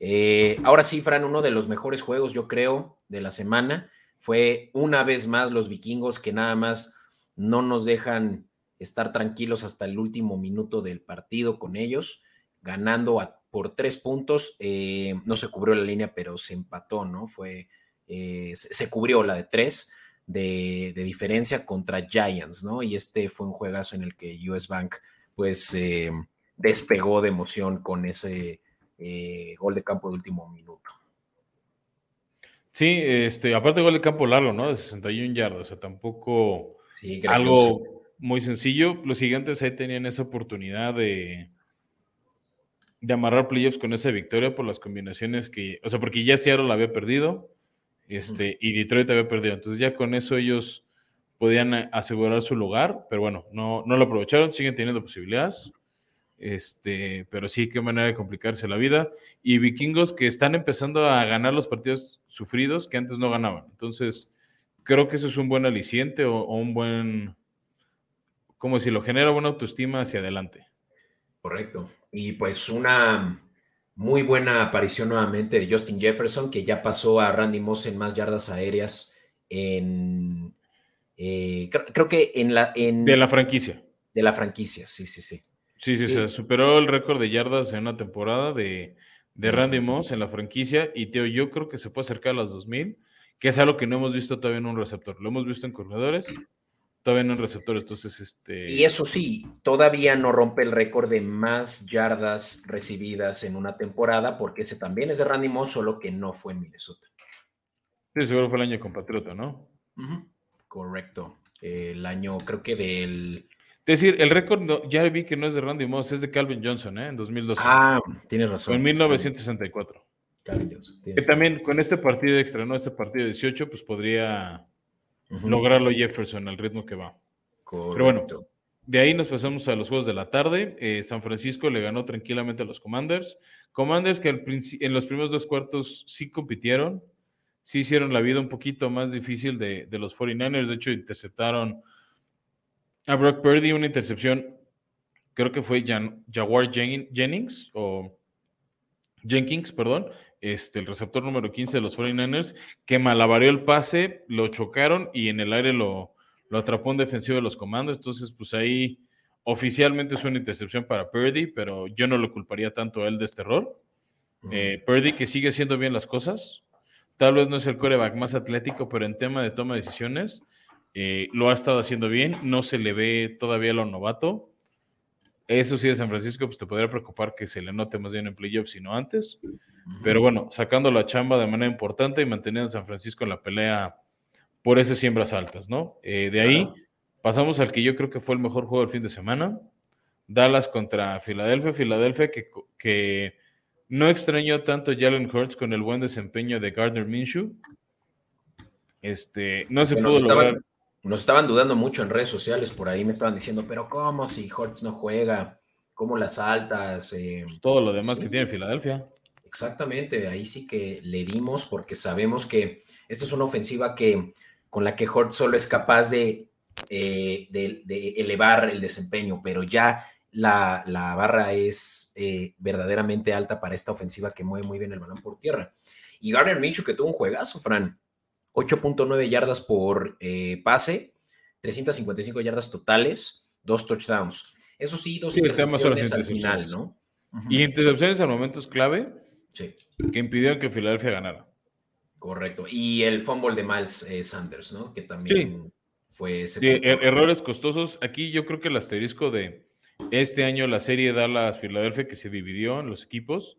Eh, ahora sí, Fran, uno de los mejores juegos, yo creo, de la semana fue una vez más los vikingos que nada más no nos dejan estar tranquilos hasta el último minuto del partido con ellos, ganando por tres puntos. Eh, no se cubrió la línea, pero se empató, ¿no? Fue, eh, se, cubrió la de tres de, diferencia contra Giants, ¿no? Y este fue un juegazo en el que US Bank, pues, eh, despegó de emoción con ese gol de campo de último minuto. Sí, este, aparte gol de campo largo, ¿no? De 61 yardas, o sea, tampoco algo muy sencillo. Los gigantes ahí tenían esa oportunidad de, de amarrar playoffs con esa victoria por las combinaciones que, o sea, porque ya Seattle la había perdido este, y Detroit había perdido. Entonces ya con eso ellos podían asegurar su lugar, pero bueno, no, no lo aprovecharon, siguen teniendo posibilidades. Este, pero sí, qué manera de complicarse la vida. Y vikingos que están empezando a ganar los partidos sufridos que antes no ganaban. Entonces, creo que eso es un buen aliciente o, o un buen, como si lo genera buena autoestima hacia adelante. Correcto. Y pues una muy buena aparición nuevamente de Justin Jefferson, que ya pasó a Randy Moss en más yardas aéreas en... Eh, creo, que en la... En, de la franquicia. De la franquicia, sí, sí, sí. Sí, sí, se superó el récord de yardas en una temporada de, de Randy Moss en la franquicia y Teo, yo creo que se puede acercar a las 2000, que es algo que no hemos visto todavía en un receptor. Lo hemos visto en corredores, todavía no en receptores, entonces este... Y eso sí, todavía no rompe el récord de más yardas recibidas en una temporada, porque ese también es de Randy Moss, solo que no fue en Minnesota. Sí, seguro fue el año compatriota, ¿no? Correcto. el año, creo que del... Es decir, el récord ya vi que no es de Randy Moss, es de Calvin Johnson, ¿eh? En 2012. Ah, tienes razón. En 1964. Calvin Johnson. Que también con este partido extra, ¿no? Este partido 18, pues podría lograrlo Jefferson al ritmo que va. Pero bueno, de ahí nos pasamos a los juegos de la tarde. Eh, San Francisco le ganó tranquilamente a los Commanders. Commanders que en los primeros dos cuartos sí compitieron, sí hicieron la vida un poquito más difícil de, los 49ers. De hecho, interceptaron a Brock Purdy una intercepción, creo que fue Jaguar Jennings o Jenkins, perdón, este, el receptor número 15 de los 49ers, que malabarió el pase, lo chocaron y en el aire lo, lo atrapó un defensivo de los comandos. Entonces, pues ahí oficialmente es una intercepción para Purdy, pero yo no lo culparía tanto a él de este error. Eh, Purdy que sigue haciendo bien las cosas. Tal vez no es el coreback más atlético, pero en tema de toma de decisiones eh, lo ha estado haciendo bien. No se le ve todavía lo novato. Eso sí, de San Francisco, pues te podría preocupar que se le note más bien en playoffs, sino antes. Pero bueno, sacando la chamba de manera importante y manteniendo a San Francisco en la pelea por esas siembras altas, ¿no? Eh, de ahí pasamos al que yo creo que fue el mejor juego del fin de semana. Dallas contra Filadelfia. Filadelfia que, que no extrañó tanto Jalen Hurts con el buen desempeño de Gardner Minshew. Este, no se pudo lograr nos estaban dudando mucho en redes sociales, por ahí me estaban diciendo, pero ¿cómo si Hortz no juega? ¿Cómo las altas? Eh, Todo lo demás que tiene Filadelfia. Exactamente, ahí sí que le dimos porque sabemos que esta es una ofensiva que con la que Hortz solo es capaz de, eh, de, elevar el desempeño, pero ya la, barra es eh, verdaderamente alta para esta ofensiva que mueve muy bien el balón por tierra. Y Garner Minshew que tuvo un juegazo, Fran. 8.9 yardas por eh, pase, 355 yardas totales, dos touchdowns. Eso sí, dos intercepciones al final, ¿no? Y intercepciones al momento es clave sí. que impidieron que Filadelfia ganara. Correcto. Y el fumble de Miles eh, Sanders, ¿no? Que también fue ese. Sí, er, errores costosos. Aquí yo creo que el asterisco de este año la serie Dallas-Filadelfia que se dividió en los equipos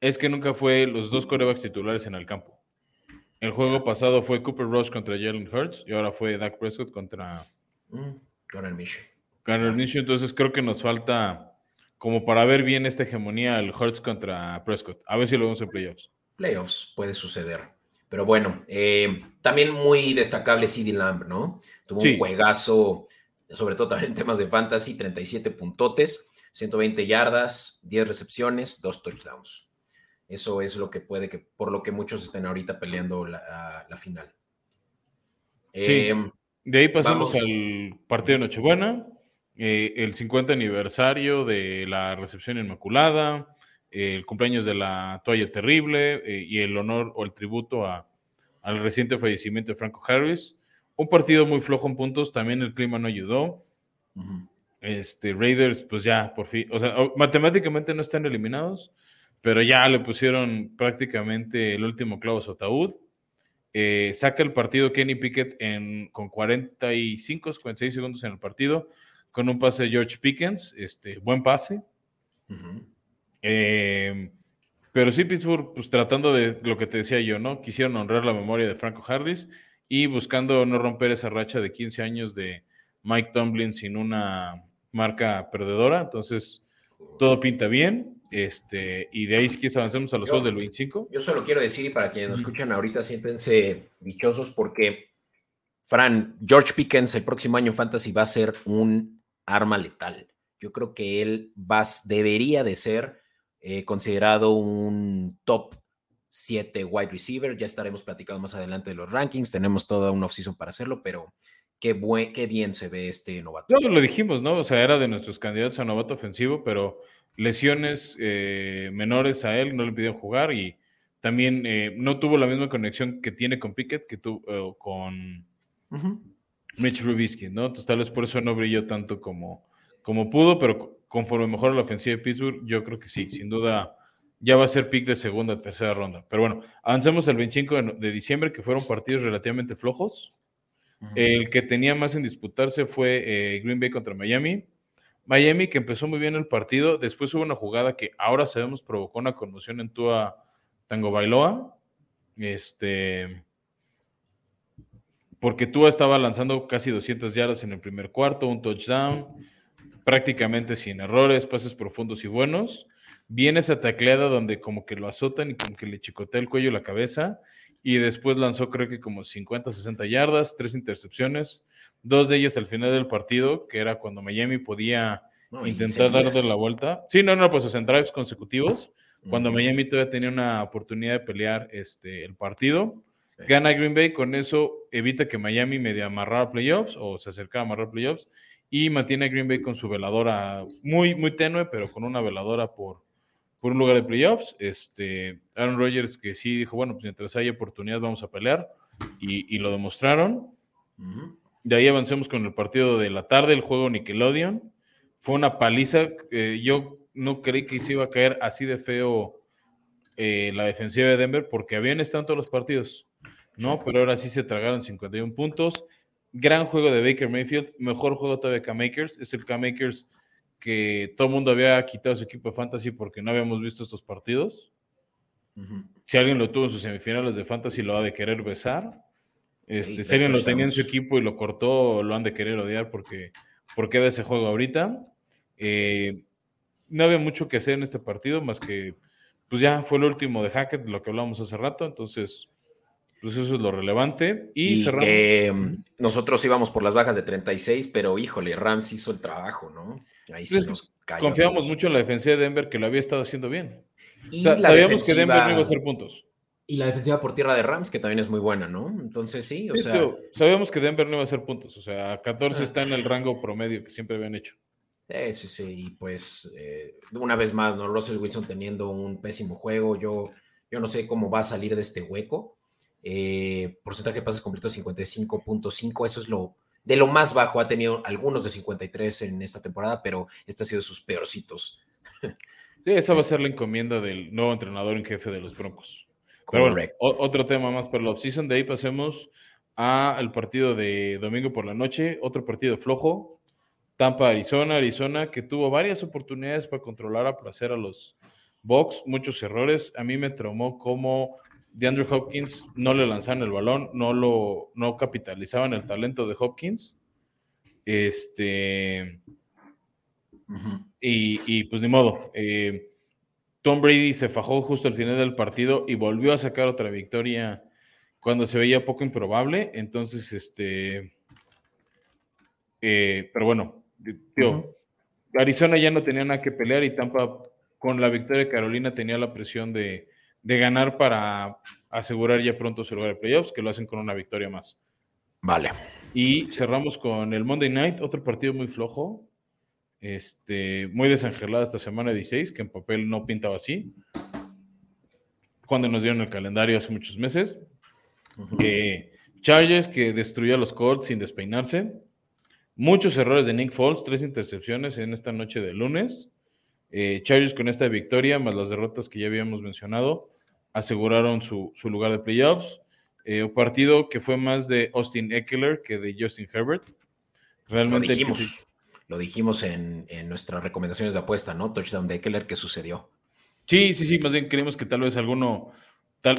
es que nunca fue los dos corebacks titulares en el campo. El juego pasado fue Cooper Rush contra Jalen Hurts y ahora fue Dak Prescott contra mm, Garner Minshew. Garner Minshew, entonces creo que nos falta como para ver bien esta hegemonía el Hurts contra Prescott. A ver si lo vemos en playoffs. Playoffs puede suceder. Pero bueno, eh, también muy destacable CD Lamb, ¿no? Tuvo un juegazo, sobre todo también en temas de fantasy, 37 puntotes. 120 yardas, 10 recepciones, 2 touchdowns. Eso es lo que puede que, por lo que muchos estén ahorita peleando la, final. Em, de ahí pasamos al partido de Nochebuena, eh, el 50 aniversario de la recepción inmaculada, el cumpleaños de la toalla terrible eh, y el honor o el tributo al reciente fallecimiento de Franco Harris. Un partido muy flojo en puntos, también el clima no ayudó. Este, Raiders, pues ya, por fin, o sea, matemáticamente no están eliminados, pero ya le pusieron prácticamente el último clavo a su ataúd. Eh, saca el partido Kenny Pickett en, con 45, 46 segundos en el partido, con un pase de George Pickens, este, buen pase. Eh, pero sí, Pittsburgh, pues tratando de lo que te decía yo, ¿no? Quisieron honrar la memoria de Franco Harris y buscando no romper esa racha de 15 años de Mike Tomlin sin una marca perdedora. Entonces, todo pinta bien. Este, y de ahí, si quieres, avancemos a los juegos del 25. Yo solo quiero decir, para quienes nos escuchan ahorita, siéntense dichosos porque, Fran, George Pickens el próximo año Fantasy va a ser un arma letal. Yo creo que él va, debería de ser eh, considerado un top 7 wide receiver. Ya estaremos platicando más adelante de los rankings. Tenemos toda una offseason para hacerlo, pero qué, buen, qué bien se ve este novato. No, lo dijimos, ¿no? O sea, era de nuestros candidatos a novato ofensivo, pero lesiones eh, menores a él no le pidieron jugar y también eh, no tuvo la misma conexión que tiene con Pickett que tuvo con Mitch Rubisky, ¿no? Entonces tal vez por eso no brilló tanto como, como pudo, pero conforme mejora la ofensiva de Pittsburgh, yo creo que sí, sin duda ya va a ser pick de segunda, tercera ronda. Pero bueno, avancemos al 25 de, diciembre, que fueron partidos relativamente flojos. El que tenía más en disputarse fue eh, Green Bay contra Miami. Miami que empezó muy bien el partido, después hubo una jugada que ahora sabemos provocó una conmoción en Tua Tango Bailoa. Este, porque Tua estaba lanzando casi 200 yardas en el primer cuarto, un touchdown prácticamente sin errores, pases profundos y buenos. Viene esa tacleada donde como que lo azotan y como que le chicotea el cuello y la cabeza. Y después lanzó creo que como 50, 60 yardas, tres intercepciones, dos de ellas al final del partido, que era cuando Miami podía intentar darle la vuelta. Sí, no, no, pues en drives consecutivos, cuando Miami todavía tenía una oportunidad de pelear este, el partido. Gana Green Bay, con eso evita que Miami medio amarrara playoffs o se acercara a amarrar playoffs y mantiene a Green Bay con su veladora muy, muy tenue, pero con una veladora por, por un lugar de playoffs. Este, Aaron Rodgers que sí dijo, bueno, pues mientras haya oportunidad vamos a pelear y, lo demostraron. De ahí avancemos con el partido de la tarde, el juego Nickelodeon. Fue una paliza. yo no creí que se iba a caer así de feo eh, la defensiva de Denver porque habían estado todos los partidos, ¿no? Pero ahora sí se tragaron 51 puntos. Gran juego de Baker Mayfield, mejor juego todavía que K-Makers. Es el K-Makers que todo el mundo había quitado su equipo de fantasy porque no habíamos visto estos partidos. Si alguien lo tuvo en sus semifinales de fantasy, lo ha de querer besar. Este, si alguien lo tenía en su equipo y lo cortó, lo han de querer odiar porque, porque de ese juego ahorita. Eh, no había mucho que hacer en este partido, más que, pues ya fue el último de Hackett, lo que hablamos hace rato, entonces pues eso es lo relevante. Y, que mm, nosotros íbamos por las bajas de 36, pero híjole, Rams hizo el trabajo, ¿no? Ahí sí nos cayó. Confiamos mucho en la defensiva de Denver, que lo había estado haciendo bien. Y sabíamos que Denver no iba a hacer puntos. Y la defensiva por tierra de Rams, que también es muy buena, ¿no? Entonces sí, o sea. sabíamos que Denver no iba a hacer puntos. O sea, 14 ah. está en el rango promedio que siempre habían hecho. Sí, sí, sí. Y pues, eh, una vez más, ¿no? Russell Wilson teniendo un pésimo juego. Yo, yo no sé cómo va a salir de este hueco. Eh, porcentaje de pases completos 55.5, eso es lo de lo más bajo. Ha tenido algunos de 53 en esta temporada, pero este ha sido sus peorcitos. Sí, esa va a ser la encomienda del nuevo entrenador en jefe de los Broncos. Correcto. otro tema más para la offseason. De ahí pasemos al partido de domingo por la noche. Otro partido flojo. Tampa, Arizona. Arizona que tuvo varias oportunidades para controlar a placer a los Bucks. Muchos errores. A mí me traumó como de Andrew Hopkins no le lanzaban el balón, no lo no capitalizaban el talento de Hopkins. Este. y, pues ni modo. Eh, Tom Brady se fajó justo al final del partido y volvió a sacar otra victoria cuando se veía poco improbable. Entonces, este. Eh, pero bueno, tío, Arizona ya no tenía nada que pelear y Tampa con la victoria de Carolina tenía la presión de, de ganar para asegurar ya pronto su lugar de playoffs, que lo hacen con una victoria más. Vale. Y cerramos con el Monday Night, otro partido muy flojo, este, muy desangelado esta semana 16, que en papel no pintaba así. Cuando nos dieron el calendario hace muchos meses. Eh, Chargers que destruyó a los Colts sin despeinarse. Muchos errores de Nick Foles, tres intercepciones en esta noche de lunes. Eh, Chargers con esta victoria, más las derrotas que ya habíamos mencionado, aseguraron su, lugar de playoffs. Eh, un partido que fue más de Austin Eckler que de Justin Herbert. Realmente lo dijimos, lo dijimos en, nuestras recomendaciones de apuesta, ¿no? Touchdown de Eckler, ¿qué sucedió? Sí, sí, sí, más bien creemos que tal vez alguno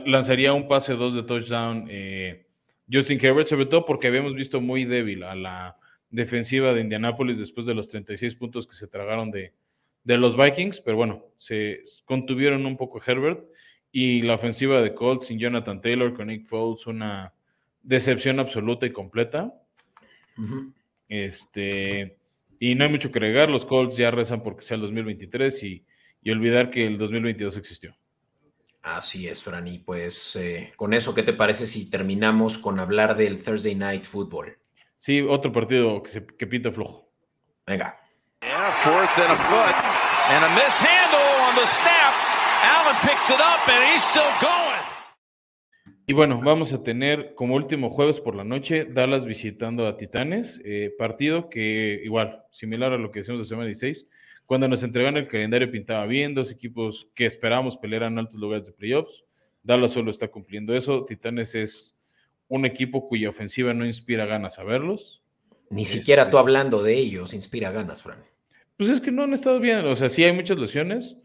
lanzaría un pase 2 de touchdown eh, Justin Herbert, sobre todo porque habíamos visto muy débil a la defensiva de Indianapolis después de los 36 puntos que se tragaron de, de los Vikings, pero bueno, se contuvieron un poco Herbert y la ofensiva de Colts sin Jonathan Taylor con Nick Foles, una decepción absoluta y completa. Este, y no hay mucho que agregar, los Colts ya rezan porque sea el 2023 y, y olvidar que el 2022 existió. Así es, Fran. Y pues eh, con eso, ¿qué te parece si terminamos con hablar del Thursday Night Football? Sí, otro partido que, se, que pinta flojo. Venga. Y bueno, vamos a tener como último jueves por la noche Dallas visitando a Titanes, eh, partido que igual, similar a lo que decimos de semana 16, cuando nos entregan el calendario pintaba bien, dos equipos que esperábamos pelear en altos lugares de playoffs. Dallas solo está cumpliendo eso. Titanes es un equipo cuya ofensiva no inspira ganas a verlos. Ni siquiera tú este hablando de ellos inspira ganas, Fran. Pues es que no han estado bien. O sea, sí hay muchas lesiones,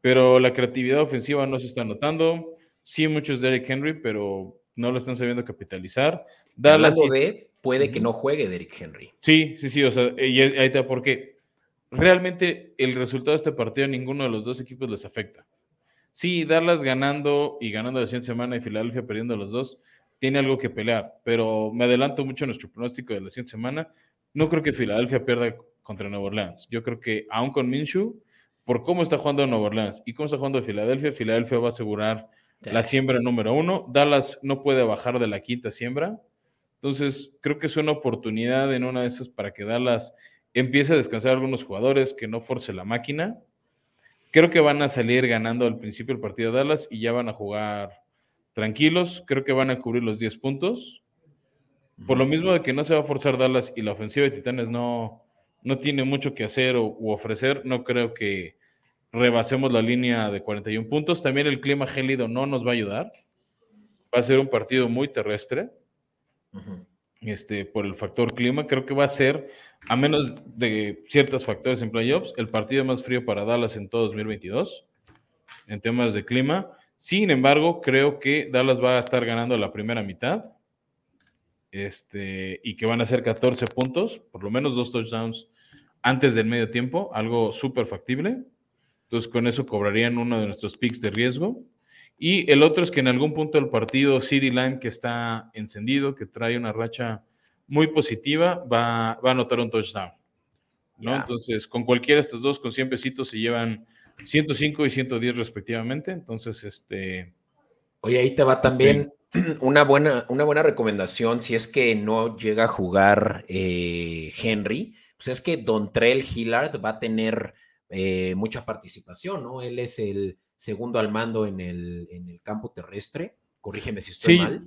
pero la creatividad ofensiva no se está notando. Sí, muchos Derrick Henry, pero no lo están sabiendo capitalizar. Dallas hablando de, puede que no juegue Derrick Henry. Sí, sí, sí. O sea, y ahí está por qué realmente el resultado de este partido a ninguno de los dos equipos les afecta. Sí, Dallas ganando y ganando la siguiente semana y Filadelfia perdiendo los dos, tiene algo que pelear, pero me adelanto mucho a nuestro pronóstico de la siguiente semana. No creo que Filadelfia pierda contra Nueva Orleans. Yo creo que aún con Minshew, por cómo está jugando Nueva Orleans y cómo está jugando Filadelfia, Filadelfia va a asegurar la siembra número uno. Dallas no puede bajar de la quinta siembra. Entonces, creo que es una oportunidad en una de esas para que Dallas empiece a descansar algunos jugadores, que no force la máquina. Creo que van a salir ganando al principio del partido de Dallas y ya van a jugar tranquilos. Creo que van a cubrir los 10 puntos. Por lo mismo de que no se va a forzar Dallas y la ofensiva de Titanes no, no tiene mucho que hacer o, u ofrecer, no creo que rebasemos la línea de 41 puntos. También el clima gélido no nos va a ayudar. Va a ser un partido muy terrestre este, por el factor clima. Creo que va a ser, a menos de ciertos factores en playoffs, el partido más frío para Dallas en todo 2022 en temas de clima. Sin embargo, creo que Dallas va a estar ganando la primera mitad este, y que van a ser 14 puntos, por lo menos dos touchdowns antes del medio tiempo, algo súper factible. Entonces, con eso cobrarían uno de nuestros picks de riesgo. Y el otro es que en algún punto del partido, CD Lamb, que está encendido, que trae una racha muy positiva, va, a anotar un touchdown. ¿no? Entonces, con cualquiera de estos dos, con 100 pesitos, se llevan 105 y 110 respectivamente. Entonces, este. Oye, ahí te va también *clears throat* una buena, una buena recomendación si es que no llega a jugar eh, Henry. Pues es que Don Trell Hillard va a tener eh, mucha participación, ¿no? Él es el segundo al mando en el, en el campo terrestre. Corrígeme si estoy mal.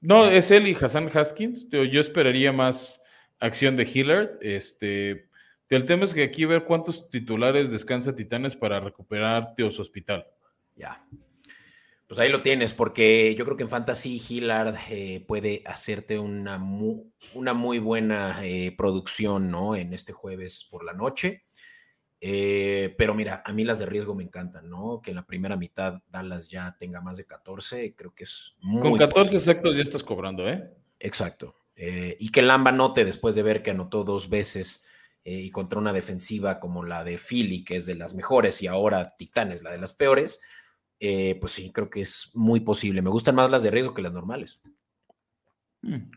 No, es él y Hassan Haskins. Yo esperaría más acción de Hillard. Este, el tema es que aquí ver cuántos titulares descansa Titanes para recuperar su Hospital. Ya. Pues ahí lo tienes, porque yo creo que en Fantasy Hillard eh, puede hacerte una, una muy buena eh, producción, ¿no? En este jueves por la noche. Eh, pero mira, a mí las de riesgo me encantan, ¿no? Que en la primera mitad Dallas ya tenga más de 14, creo que es muy. Con 14 exactos ya estás cobrando, ¿eh? Exacto. Eh, y que Lamba note después de ver que anotó dos veces eh, y contra una defensiva como la de Philly, que es de las mejores, y ahora Titanes, la de las peores, pues sí, creo que es muy posible. Me gustan más las de riesgo que las normales. Mm.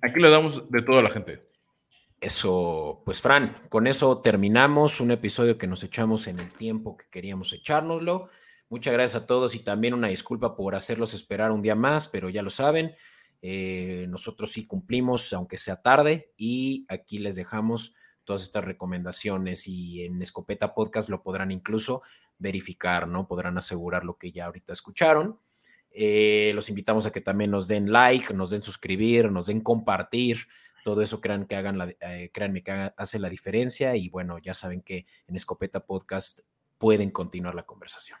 Aquí le damos de todo a la gente. Eso, pues Fran, con eso terminamos un episodio que nos echamos en el tiempo que queríamos echárnoslo. Muchas gracias a todos y también una disculpa por hacerlos esperar un día más, pero ya lo saben, eh, nosotros sí cumplimos, aunque sea tarde, y aquí les dejamos todas estas recomendaciones y en Escopeta Podcast lo podrán incluso verificar, ¿no? Podrán asegurar lo que ya ahorita escucharon. Eh, los invitamos a que también nos den like, nos den suscribir, nos den compartir todo eso crean que hagan la, eh, créanme que hace la diferencia y bueno, ya saben que en Escopeta Podcast pueden continuar la conversación.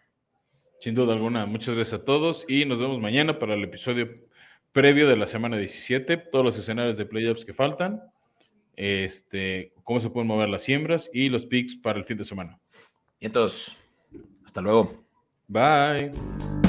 Sin duda alguna, muchas gracias a todos y nos vemos mañana para el episodio previo de la semana 17, todos los escenarios de playoffs que faltan, este, cómo se pueden mover las siembras y los picks para el fin de semana. Y entonces, hasta luego. Bye.